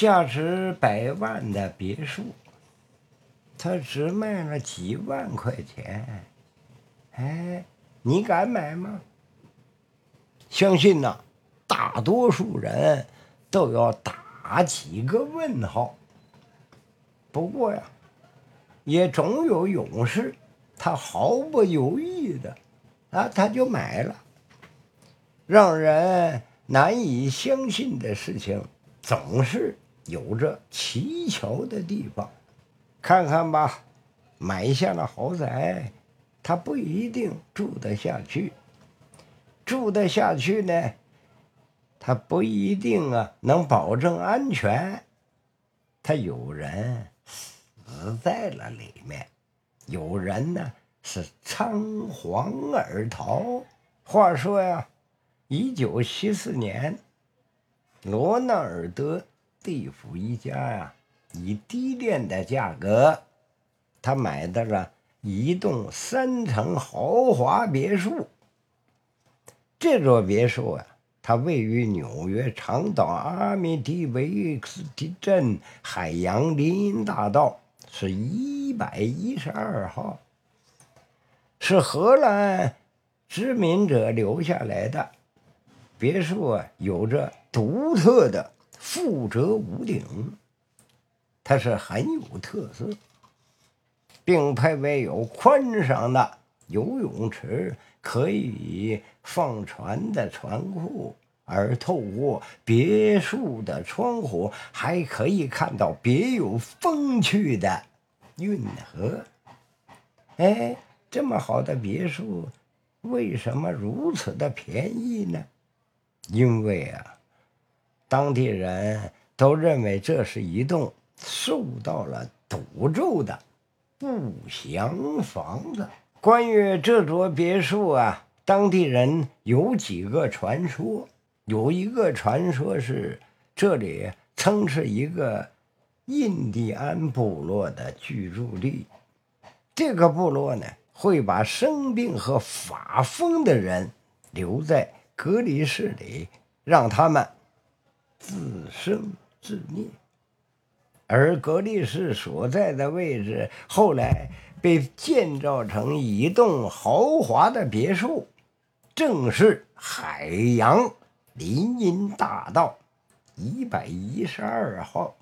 价值百万的别墅，他只卖了几万块钱。哎，你敢买吗？相信呐，大多数人都要打几个问号。不过呀，也总有勇士，他毫不犹豫的啊，他就买了。让人难以相信的事情，总是有着蹊跷的地方。看看吧，买下了豪宅，他不一定住得下去；住得下去呢，他不一定啊能保证安全。他有人死在了里面，有人呢是仓皇而逃。话说呀。一九七四年，罗纳尔德·地府一家呀，以低廉的价格，他买到了一栋三层豪华别墅。这座别墅啊，它位于纽约长岛阿米蒂维克斯蒂镇海洋林荫大道，是一百一十二号，是荷兰殖民者留下来的。别墅啊，有着独特的覆辙屋顶，它是很有特色，并配备有宽敞的游泳池，可以放船的船库，而透过别墅的窗户，还可以看到别有风趣的运河。哎，这么好的别墅，为什么如此的便宜呢？因为啊，当地人都认为这是一栋受到了诅咒的不祥房子。关于这座别墅啊，当地人有几个传说。有一个传说是，这里曾是一个印第安部落的居住地。这个部落呢，会把生病和发疯的人留在。隔离室里，让他们自生自灭。而隔离室所在的位置后来被建造成一栋豪华的别墅，正是海洋林荫大道一百一十二号。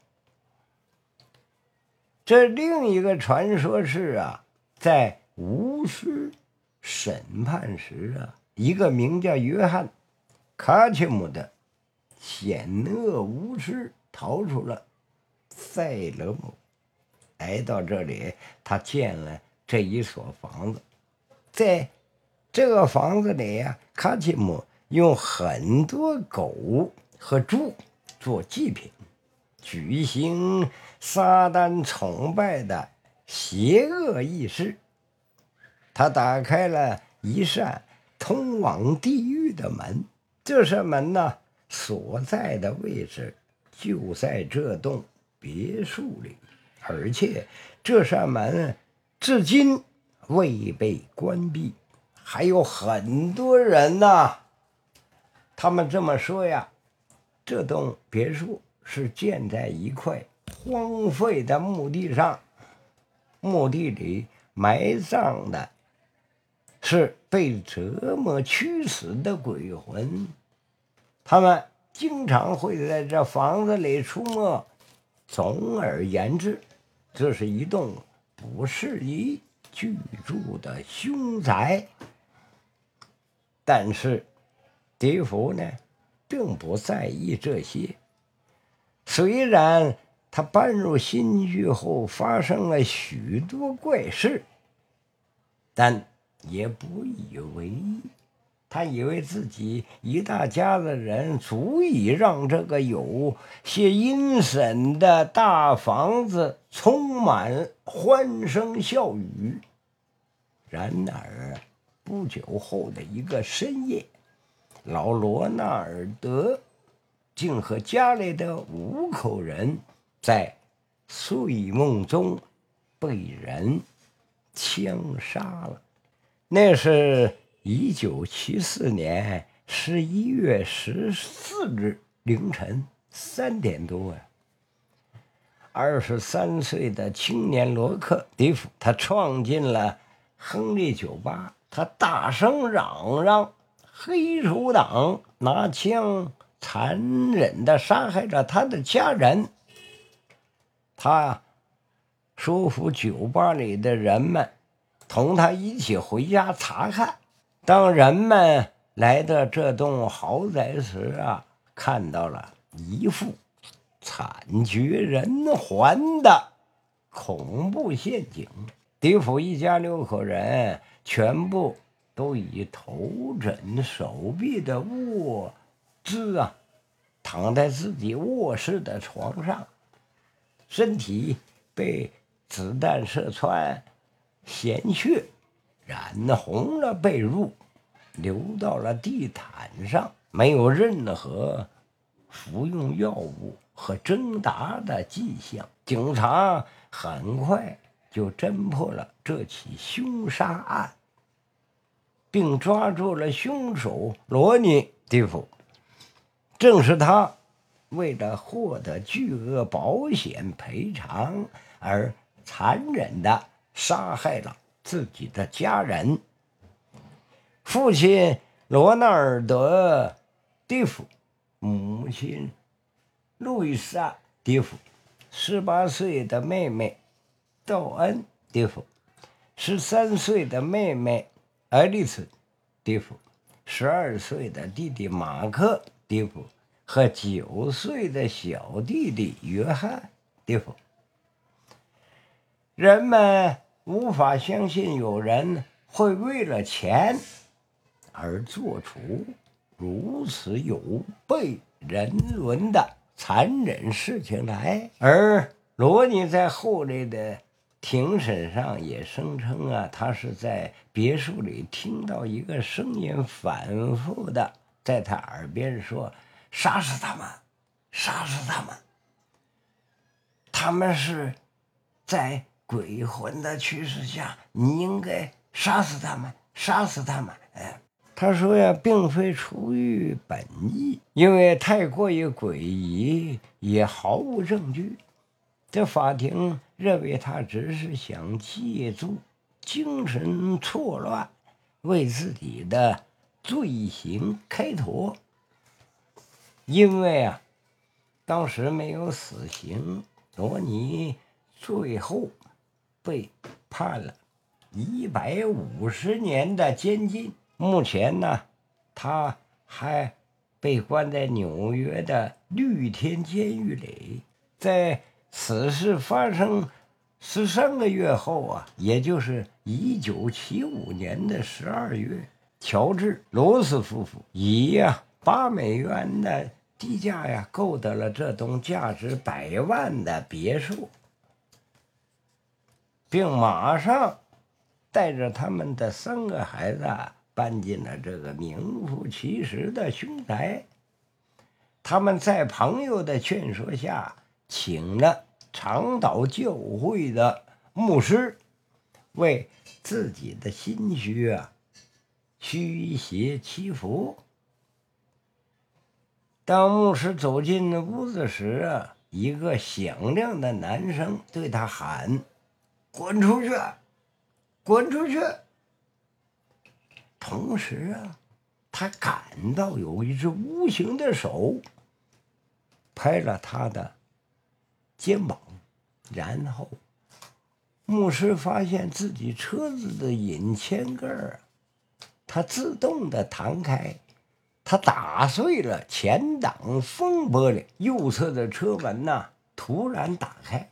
这另一个传说是啊，在巫师审判时啊。一个名叫约翰·卡切姆的险恶巫师逃出了塞勒姆，来到这里，他建了这一所房子。在这个房子里呀，卡奇姆用很多狗和猪做祭品，举行撒旦崇拜的邪恶仪式。他打开了一扇。通往地狱的门，这扇门呢，所在的位置就在这栋别墅里，而且这扇门至今未被关闭。还有很多人呢，他们这么说呀：这栋别墅是建在一块荒废的墓地上，墓地里埋葬的。是被折磨屈死的鬼魂，他们经常会在这房子里出没。总而言之，这是一栋不适宜居住的凶宅。但是，迪福呢，并不在意这些。虽然他搬入新居后发生了许多怪事，但。也不以为意，他以为自己一大家子人足以让这个有些阴森的大房子充满欢声笑语。然而，不久后的一个深夜，老罗纳尔德竟和家里的五口人在睡梦中被人枪杀了。那是一九七四年十一月十四日凌晨三点多呀。二十三岁的青年罗克·迪夫，他闯进了亨利酒吧，他大声嚷嚷：“黑手党拿枪残忍的杀害了他的家人。”他说服酒吧里的人们同他一起回家查看。当人们来到这栋豪宅时啊，看到了一副。惨绝人寰的恐怖陷阱！迪夫一家六口人全部都以头枕手臂的卧姿啊，躺在自己卧室的床上，身体被子弹射穿，鲜血染红了被褥，流到了地毯上，没有任何服用药物。和挣扎的迹象，警察很快就侦破了这起凶杀案，并抓住了凶手罗尼·蒂夫。正是他为了获得巨额保险赔偿而残忍地杀害了自己的家人。父亲罗纳尔德·蒂夫，母亲。路易莎·蒂夫，十八岁的妹妹道恩·蒂夫，十三岁的妹妹爱丽丝·蒂夫，十二岁的弟弟马克·蒂夫和九岁的小弟弟约翰·蒂夫。人们无法相信有人会为了钱而做出如此有悖人伦的。残忍事情来，而罗尼在后来的庭审上也声称啊，他是在别墅里听到一个声音反复的在他耳边说：“杀死他们，杀死他们，他们是在鬼魂的驱使下，你应该杀死他们，杀死他们。”哎。他说呀，并非出于本意，因为太过于诡异，也毫无证据。这法庭认为他只是想借助精神错乱，为自己的罪行开脱。因为啊，当时没有死刑，罗尼最后被判了一百五十年的监禁。目前呢，他还被关在纽约的绿田监狱里。在此事发生十三个月后啊，也就是一九七五年的十二月，乔治·罗斯夫妇以呀八美元的低价呀购得了这栋价值百万的别墅，并马上带着他们的三个孩子。搬进了这个名副其实的凶宅。他们在朋友的劝说下，请了长岛教会的牧师，为自己的心虚啊驱邪祈福。当牧师走进屋子时啊，一个响亮的男声对他喊：“滚出去！滚出去！”同时啊，他感到有一只无形的手拍了他的肩膀，然后牧师发现自己车子的引擎盖儿，它自动的弹开，他打碎了前挡风玻璃，右侧的车门呐突然打开，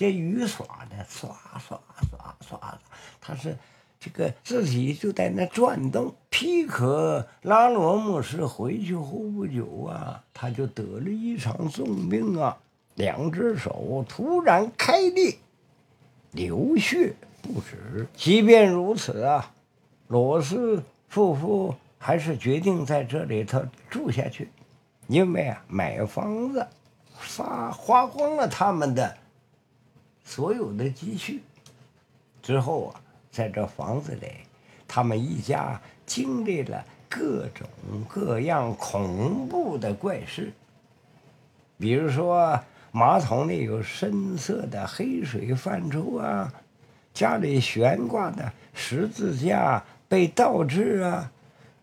这雨刷的刷刷刷刷的，他是。这个自己就在那转动。皮克拉罗姆斯回去后不久啊，他就得了一场重病啊，两只手突然开裂，流血不止。即便如此啊，罗斯夫妇还是决定在这里头住下去，因为啊，买房子花花光了他们的所有的积蓄之后啊。在这房子里，他们一家经历了各种各样恐怖的怪事。比如说，马桶里有深色的黑水泛出啊，家里悬挂的十字架被倒置啊，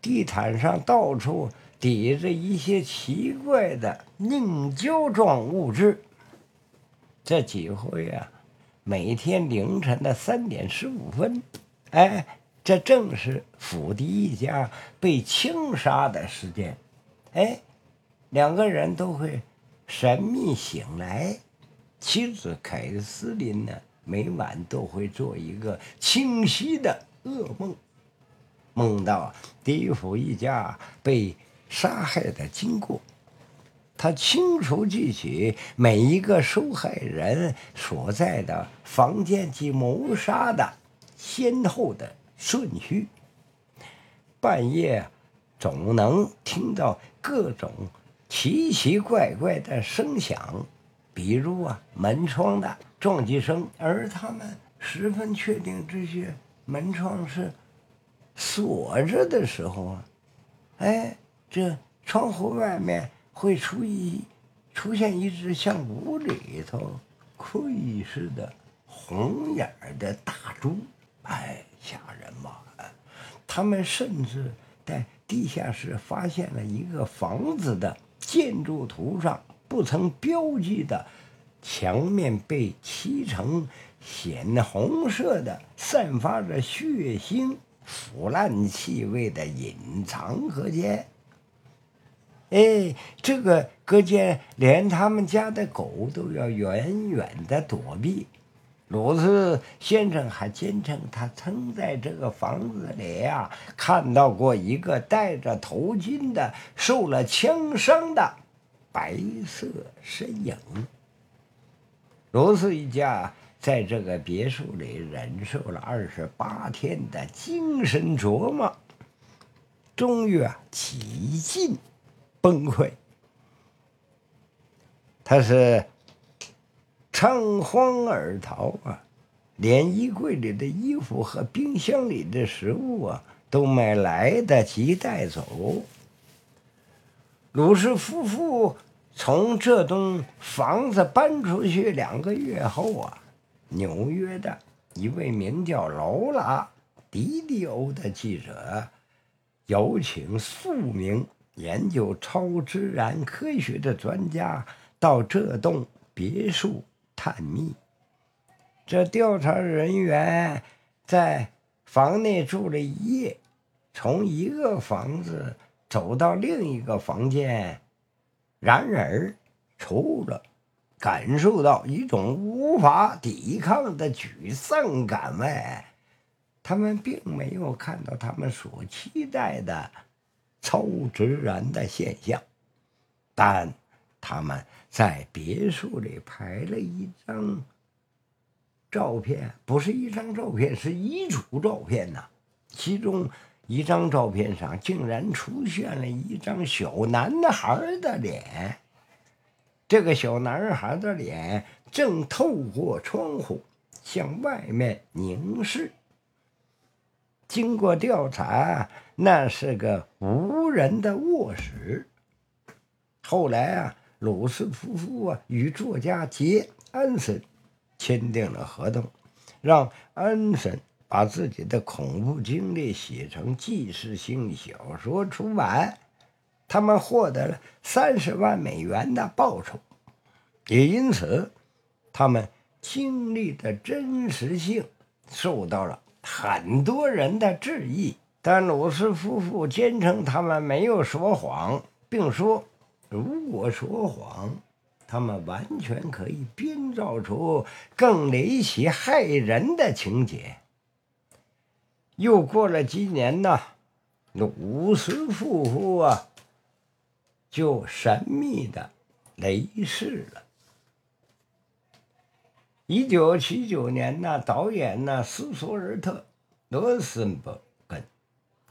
地毯上到处抵着一些奇怪的凝胶状物质。这几回啊，每天凌晨的三点十五分，哎，这正是府邸一家被枪杀的时间，哎，两个人都会神秘醒来。妻子凯瑟琳呢，每晚都会做一个清晰的噩梦，梦到狄府一家被杀害的经过。他清楚记起每一个受害人所在的房间及谋杀的先后的顺序。半夜总能听到各种奇奇怪怪的声响，比如啊门窗的撞击声，而他们十分确定这些门窗是锁着的时候啊，哎，这窗户外面。会出一出现一只像屋里头窥视的红眼的大猪，哎，吓人吧！他们甚至在地下室发现了一个房子的建筑图上不曾标记的墙面被漆成鲜红色的、散发着血腥腐烂气味的隐藏隔间。哎，这个隔间连他们家的狗都要远远的躲避。鲁斯先生还坚称，他曾在这个房子里啊看到过一个戴着头巾的、受了枪伤的白色身影。鲁斯一家在这个别墅里忍受了二十八天的精神琢磨，终于啊几近。崩溃，他是仓皇而逃啊，连衣柜里的衣服和冰箱里的食物啊都没来得及带走。鲁氏夫妇从这栋房子搬出去两个月后啊，纽约的一位名叫劳拉·迪迪欧的记者有请数名。研究超自然科学的专家到这栋别墅探秘。这调查人员在房内住了一夜，从一个房子走到另一个房间，然而除了感受到一种无法抵抗的沮丧感外，他们并没有看到他们所期待的。超自然的现象，但他们在别墅里拍了一张照片，不是一张照片，是一组照片呐。其中一张照片上竟然出现了一张小男孩的脸，这个小男孩的脸正透过窗户向外面凝视。经过调查。那是个无人的卧室。后来啊，鲁斯夫妇啊与作家杰安森签订了合同，让安森把自己的恐怖经历写成纪实性小说出版。他们获得了三十万美元的报酬，也因此，他们经历的真实性受到了很多人的质疑。但鲁斯夫妇坚称他们没有说谎，并说，如果说谎，他们完全可以编造出更离奇骇人的情节。又过了几年呢，鲁斯夫妇啊，就神秘的离世了。一九七九年呢，导演呢斯索尔特·罗森伯。根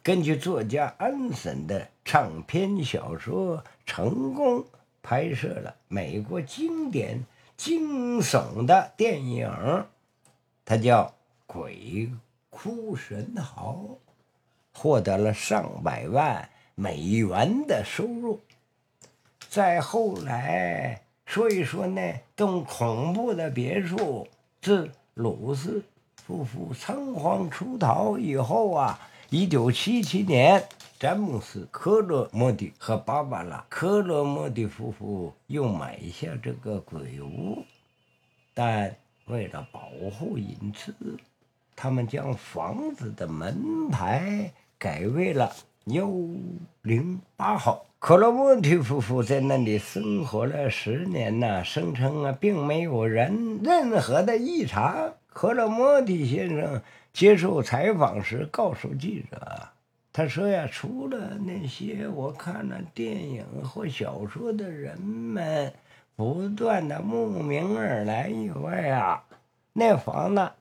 根据作家安森的长篇小说，成功拍摄了美国经典惊悚的电影，它叫《鬼哭神嚎》，获得了上百万美元的收入。再后来，所以说呢，栋恐怖的别墅自鲁斯夫妇仓皇出逃以后啊，一九七七年，詹姆斯·科罗莫蒂和芭芭拉·科罗莫蒂夫妇又买下这个鬼屋，但为了保护隐私，他们将房子的门牌改为了幺零八号。克罗莫蒂夫妇在那里生活了十年呐，声称啊，并没有人任何的异常。克罗莫蒂先生接受采访时告诉记者：“他说呀，除了那些我看了电影或小说的人们不断的慕名而来以外啊，那房子，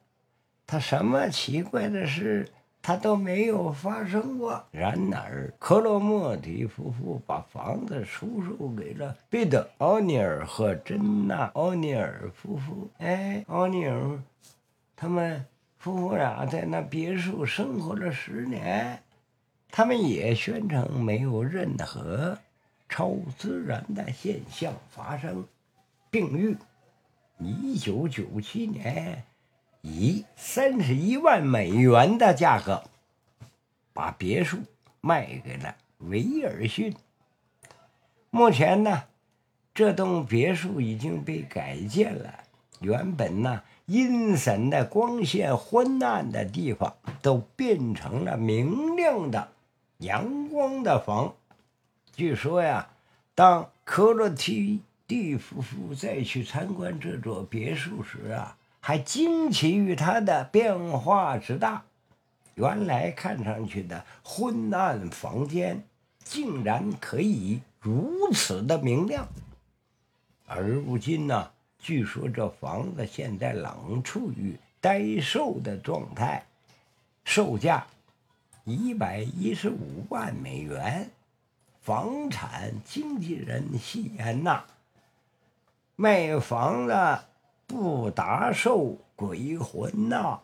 他什么奇怪的事？”他都没有发生过。然而，克罗莫蒂夫妇把房子出售给了彼得·奥尼尔和珍娜·奥尼尔夫妇。哎，奥尼尔，他们夫妇俩在那别墅生活了十年，他们也宣称没有任何超自然的现象发生，并于一九九七年。以三十一万美元的价格把别墅卖给了威尔逊。目前呢，这栋别墅已经被改建了，原本呢阴森的、光线昏暗的地方都变成了明亮的、阳光的房。据说呀，当科洛提蒂夫妇再去参观这座别墅时啊。还惊奇于它的变化之大，原来看上去的昏暗房间，竟然可以如此的明亮。而如今呢，据说这房子现在冷处于待售的状态，售价一百一十五万美元。房产经纪人戏言呐，卖房子。不打受鬼魂呐！